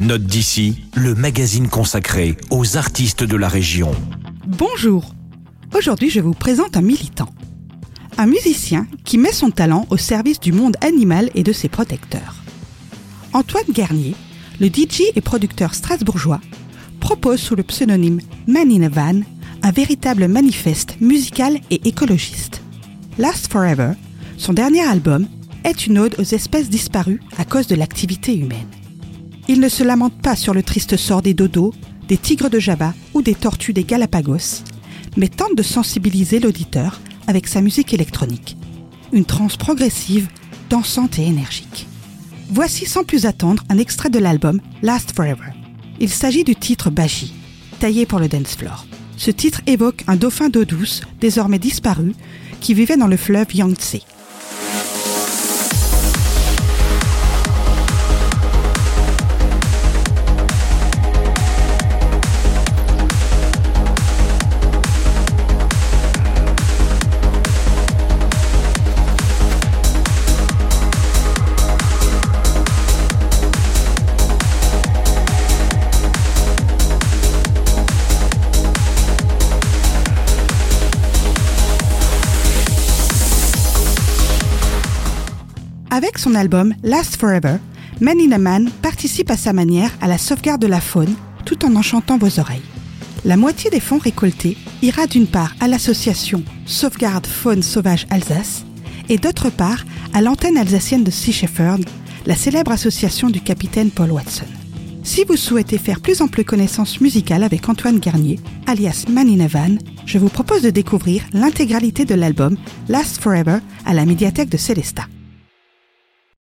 Note d'ici, le magazine consacré aux artistes de la région. Bonjour. Aujourd'hui, je vous présente un militant. Un musicien qui met son talent au service du monde animal et de ses protecteurs. Antoine Garnier, le DJ et producteur strasbourgeois, propose sous le pseudonyme Man in a Van un véritable manifeste musical et écologiste. Last Forever, son dernier album, est une ode aux espèces disparues à cause de l'activité humaine. Il ne se lamente pas sur le triste sort des dodos, des tigres de Java ou des tortues des Galapagos, mais tente de sensibiliser l'auditeur avec sa musique électronique. Une trance progressive, dansante et énergique. Voici sans plus attendre un extrait de l'album Last Forever. Il s'agit du titre Baji, taillé pour le dance floor. Ce titre évoque un dauphin d'eau douce, désormais disparu, qui vivait dans le fleuve Yangtze. Avec son album Last Forever, Man Man participe à sa manière à la sauvegarde de la faune tout en enchantant vos oreilles. La moitié des fonds récoltés ira d'une part à l'association Sauvegarde Faune Sauvage Alsace et d'autre part à l'antenne alsacienne de Sea Shepherd, la célèbre association du capitaine Paul Watson. Si vous souhaitez faire plus ample connaissance musicale avec Antoine Garnier, alias Man in a Van, je vous propose de découvrir l'intégralité de l'album Last Forever à la médiathèque de Célestat.